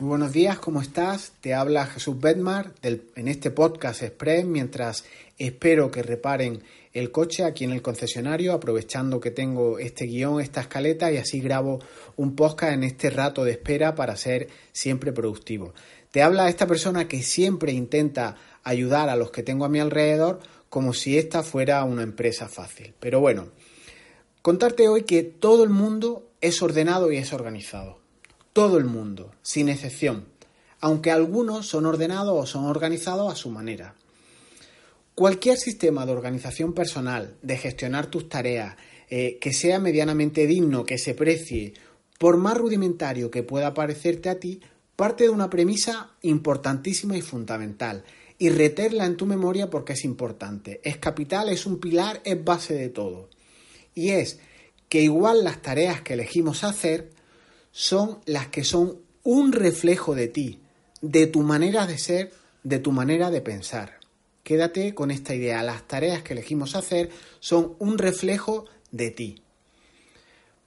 Muy buenos días, ¿cómo estás? Te habla Jesús Bedmar en este podcast Express mientras espero que reparen el coche aquí en el concesionario, aprovechando que tengo este guion, esta escaleta y así grabo un podcast en este rato de espera para ser siempre productivo. Te habla esta persona que siempre intenta ayudar a los que tengo a mi alrededor como si esta fuera una empresa fácil. Pero bueno, contarte hoy que todo el mundo es ordenado y es organizado todo el mundo, sin excepción, aunque algunos son ordenados o son organizados a su manera. Cualquier sistema de organización personal, de gestionar tus tareas, eh, que sea medianamente digno, que se precie, por más rudimentario que pueda parecerte a ti, parte de una premisa importantísima y fundamental, y reterla en tu memoria porque es importante. Es capital, es un pilar, es base de todo. Y es que igual las tareas que elegimos hacer son las que son un reflejo de ti, de tu manera de ser, de tu manera de pensar. Quédate con esta idea, las tareas que elegimos hacer son un reflejo de ti.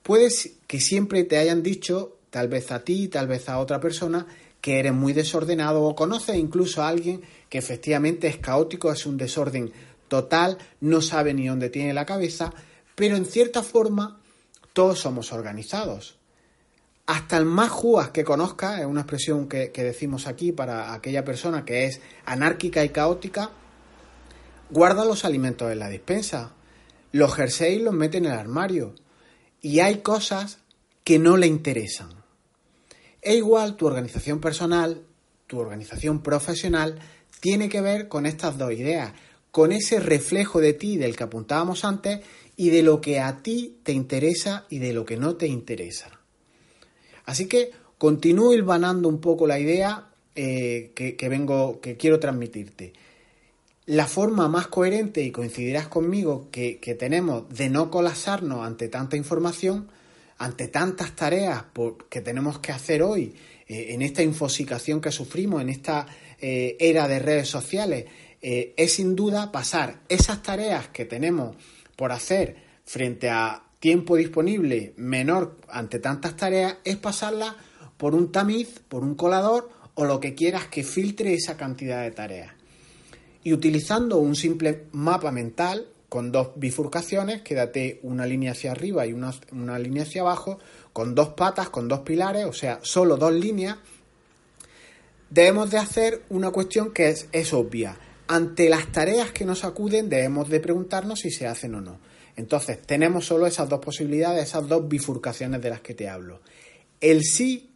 Puedes que siempre te hayan dicho, tal vez a ti, tal vez a otra persona, que eres muy desordenado o conoces incluso a alguien que efectivamente es caótico, es un desorden total, no sabe ni dónde tiene la cabeza, pero en cierta forma todos somos organizados hasta el más juas que conozca, es una expresión que, decimos aquí para aquella persona que es anárquica y caótica, guarda los alimentos en la despensa, los jerseys los mete en el armario y hay cosas que no le interesan. E igual tu organización personal, tu organización profesional, tiene que ver con estas dos ideas, con ese reflejo de ti del que apuntábamos antes y de lo que a ti te interesa y de lo que no te interesa. Así que continúo hilvanando un poco la idea eh, que, vengo, que quiero transmitirte. La forma más coherente, y coincidirás conmigo, que, tenemos de no colapsarnos ante tanta información, ante tantas tareas que tenemos que hacer hoy, eh, en esta infosicación que sufrimos, en esta eh, era de redes sociales, es sin duda pasar esas tareas que tenemos por hacer frente a tiempo disponible menor ante tantas tareas es pasarla por un tamiz, por un colador o lo que quieras que filtre esa cantidad de tareas. Y utilizando un simple mapa mental con dos bifurcaciones, quédate una línea hacia arriba y una, una línea hacia abajo, con dos patas, con dos pilares, o sea, solo dos líneas, debemos de hacer una cuestión que es, es obvia. Ante las tareas que nos acuden debemos de preguntarnos si se hacen o no. Entonces, tenemos solo esas dos posibilidades, esas dos bifurcaciones de las que te hablo. El sí,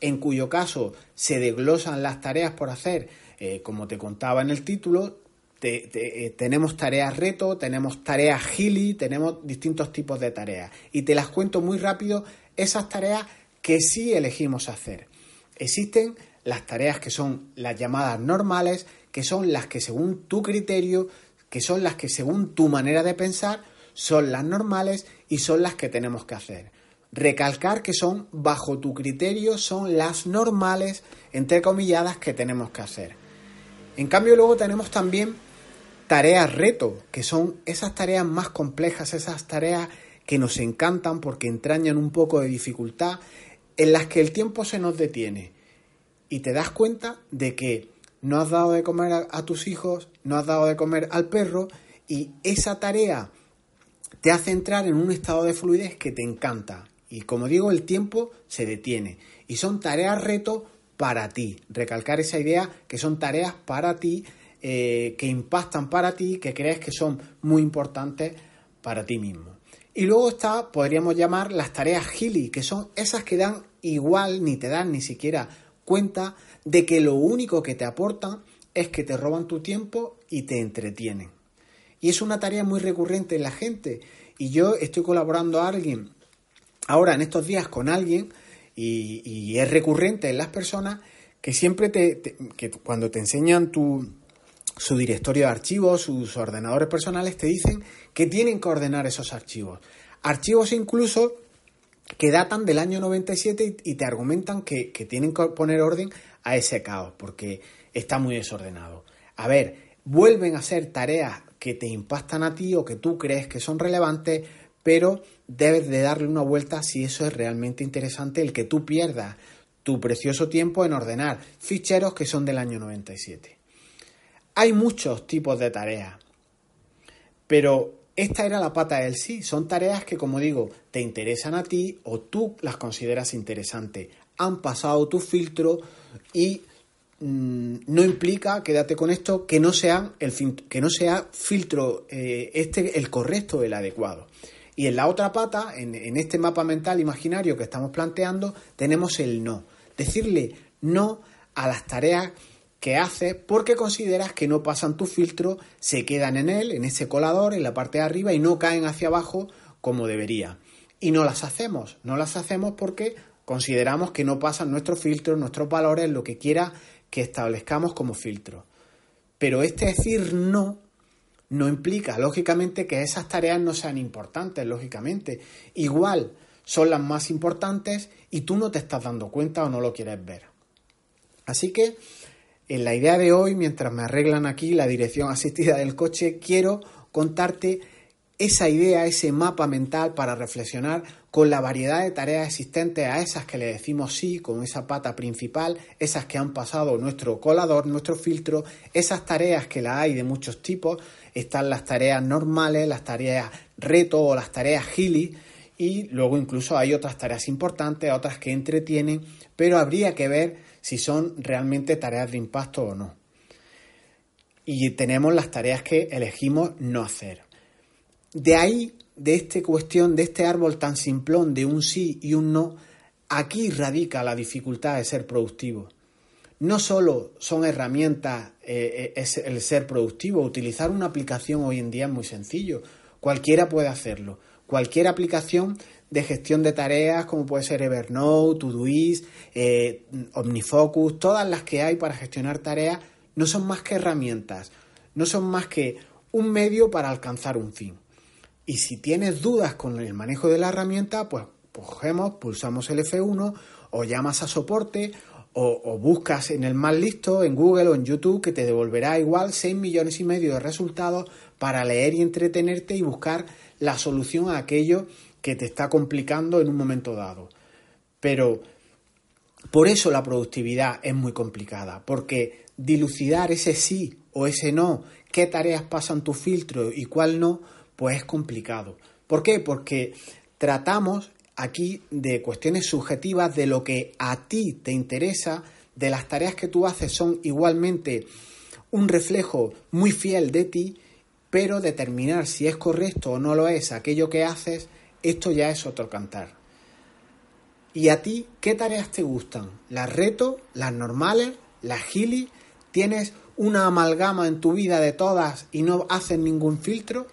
en cuyo caso se desglosan las tareas por hacer, eh, como te contaba en el título, eh, tenemos tareas reto, tenemos tareas gili, tenemos distintos tipos de tareas. Y te las cuento muy rápido, esas tareas que sí elegimos hacer. Existen las tareas que son las llamadas normales, que son las que según tu criterio, que son las que según tu manera de pensar, son las normales y son las que tenemos que hacer. Recalcar que son, bajo tu criterio, son las normales, entre comilladas, que tenemos que hacer. En cambio, luego tenemos también tareas reto, que son esas tareas más complejas, esas tareas que nos encantan porque entrañan un poco de dificultad, en las que el tiempo se nos detiene. Y te das cuenta de que no has dado de comer a, tus hijos, no has dado de comer al perro, y esa tarea te hace entrar en un estado de fluidez que te encanta. Y como digo, el tiempo se detiene. Y son tareas reto para ti. Recalcar esa idea que son tareas para ti, eh, que impactan para ti, que crees que son muy importantes para ti mismo. Y luego está, podríamos llamar las tareas Gili, que son esas que dan igual, ni te dan ni siquiera cuenta de que lo único que te aportan es que te roban tu tiempo y te entretienen. Y es una tarea muy recurrente en la gente. Y yo estoy colaborando a alguien, ahora en estos días con alguien, y, es recurrente en las personas que siempre te, que cuando te enseñan tu, su directorio de archivos, sus ordenadores personales, te dicen que tienen que ordenar esos archivos. Archivos incluso que datan del año 97 y, te argumentan que, que, tienen que poner orden a ese caos porque está muy desordenado. A ver, vuelven a ser tareas que te impactan a ti o que tú crees que son relevantes, pero debes de darle una vuelta si eso es realmente interesante, el que tú pierdas tu precioso tiempo en ordenar ficheros que son del año 97. Hay muchos tipos de tareas, pero esta era la pata del sí. Son tareas que, como digo, te interesan a ti o tú las consideras interesantes. Han pasado tu filtro y mm, no implica, quédate con esto, que no, sean el, que no sea filtro eh, este el correcto, el adecuado. Y en la otra pata, en, en este mapa mental imaginario que estamos planteando, tenemos el no. Decirle no a las tareas que haces porque consideras que no pasan tu filtro, se quedan en él, en ese colador, en la parte de arriba y no caen hacia abajo como debería. Y no las hacemos, no las hacemos porque consideramos que no pasan nuestros filtros, nuestros valores, lo que quiera que establezcamos como filtro. Pero este decir no no implica, lógicamente, que esas tareas no sean importantes, lógicamente. Igual son las más importantes y tú no te estás dando cuenta o no lo quieres ver. Así que en la idea de hoy, mientras me arreglan aquí la dirección asistida del coche, quiero contarte esa idea, ese mapa mental para reflexionar con la variedad de tareas existentes a esas que le decimos sí, con esa pata principal, esas que han pasado nuestro colador, nuestro filtro, esas tareas que la hay de muchos tipos, están las tareas normales, las tareas reto o las tareas gili, y luego incluso hay otras tareas importantes, otras que entretienen, pero habría que ver si son realmente tareas de impacto o no. Y tenemos las tareas que elegimos no hacer. De ahí, de esta cuestión, de este árbol tan simplón de un sí y un no, aquí radica la dificultad de ser productivo. No solo son herramientas eh, eh, el ser productivo, utilizar una aplicación hoy en día es muy sencillo, cualquiera puede hacerlo. Cualquier aplicación de gestión de tareas como puede ser Evernote, Todoist, eh, Omnifocus, todas las que hay para gestionar tareas no son más que herramientas, no son más que un medio para alcanzar un fin. Y si tienes dudas con el manejo de la herramienta, pues, cogemos, pulsamos el F1 o llamas a soporte o, buscas en el más listo, en Google o en YouTube, que te devolverá igual 6 millones y medio de resultados para leer y entretenerte y buscar la solución a aquello que te está complicando en un momento dado. Pero por eso la productividad es muy complicada, porque dilucidar ese sí o ese no, qué tareas pasan tu filtro y cuál no, pues es complicado. ¿Por qué? Porque tratamos aquí de cuestiones subjetivas de lo que a ti te interesa, de las tareas que tú haces son igualmente un reflejo muy fiel de ti, pero determinar si es correcto o no lo es aquello que haces esto ya es otro cantar. ¿Y a ti qué tareas te gustan? ¿Las reto? ¿Las normales? ¿Las gili? ¿Tienes una amalgama en tu vida de todas y no haces ningún filtro?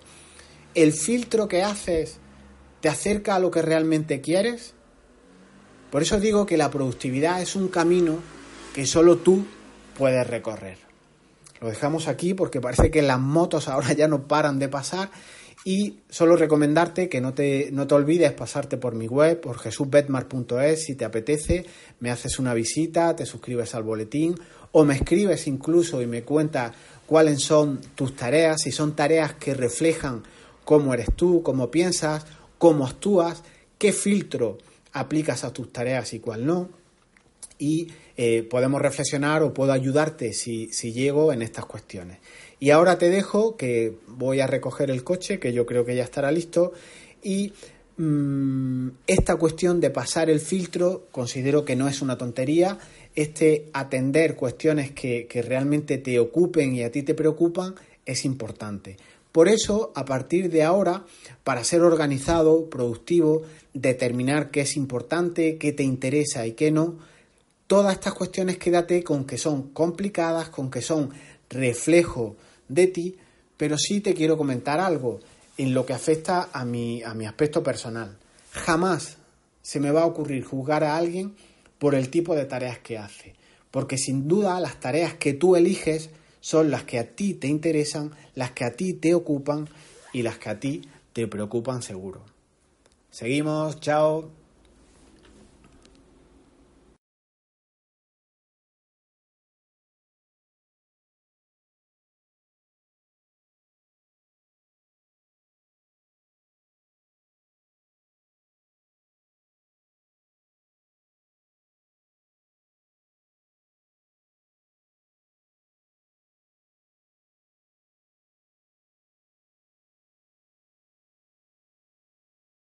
¿El filtro que haces te acerca a lo que realmente quieres? Por eso digo que la productividad es un camino que solo tú puedes recorrer. Lo dejamos aquí porque parece que las motos ahora ya no paran de pasar y solo recomendarte que no te, no te olvides pasarte por mi web, por jesusbetmar.es, si te apetece, me haces una visita, te suscribes al boletín o me escribes incluso y me cuentas cuáles son tus tareas, si son tareas que reflejan cómo eres tú, cómo piensas, cómo actúas, qué filtro aplicas a tus tareas y cuál no. Y eh, podemos reflexionar o puedo ayudarte si, si llego en estas cuestiones. Y ahora te dejo que voy a recoger el coche, que yo creo que ya estará listo, y mm, esta cuestión de pasar el filtro considero que no es una tontería, este atender cuestiones que, que realmente te ocupen y a ti te preocupan es importante. Por eso, a partir de ahora, para ser organizado, productivo, determinar qué es importante, qué te interesa y qué no, todas estas cuestiones quédate con que son complicadas, con que son reflejo de ti, pero sí te quiero comentar algo en lo que afecta a mi, a mi aspecto personal. Jamás se me va a ocurrir juzgar a alguien por el tipo de tareas que hace, porque sin duda las tareas que tú eliges son las que a ti te interesan, las que a ti te ocupan y las que a ti te preocupan seguro. Seguimos, chao.